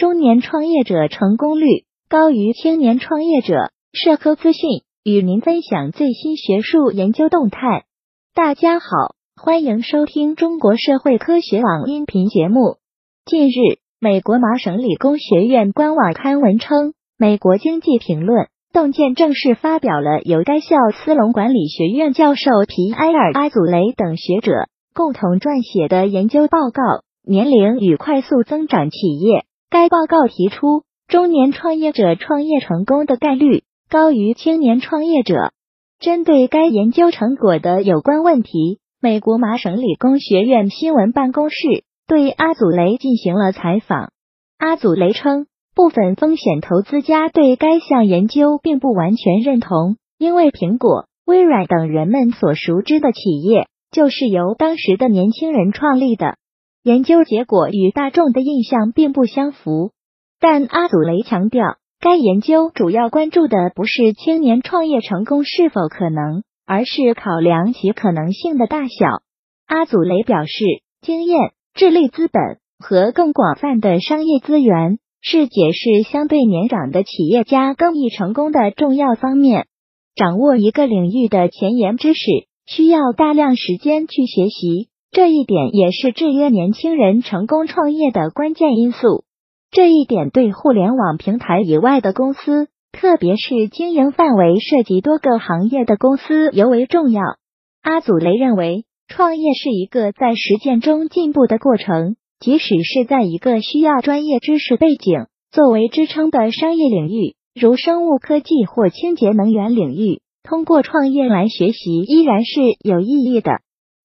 中年创业者成功率高于青年创业者。社科资讯与您分享最新学术研究动态。大家好，欢迎收听中国社会科学网音频节目。近日，美国麻省理工学院官网刊文称，《美国经济评论》洞见正式发表了由该校斯隆管理学院教授皮埃尔·阿祖雷等学者共同撰写的研究报告《年龄与快速增长企业》。该报告提出，中年创业者创业成功的概率高于青年创业者。针对该研究成果的有关问题，美国麻省理工学院新闻办公室对阿祖雷进行了采访。阿祖雷称，部分风险投资家对该项研究并不完全认同，因为苹果、微软等人们所熟知的企业就是由当时的年轻人创立的。研究结果与大众的印象并不相符，但阿祖雷强调，该研究主要关注的不是青年创业成功是否可能，而是考量其可能性的大小。阿祖雷表示，经验、智力资本和更广泛的商业资源是解释相对年长的企业家更易成功的重要方面。掌握一个领域的前沿知识需要大量时间去学习。这一点也是制约年轻人成功创业的关键因素。这一点对互联网平台以外的公司，特别是经营范围涉及多个行业的公司尤为重要。阿祖雷认为，创业是一个在实践中进步的过程，即使是在一个需要专业知识背景作为支撑的商业领域，如生物科技或清洁能源领域，通过创业来学习依然是有意义的。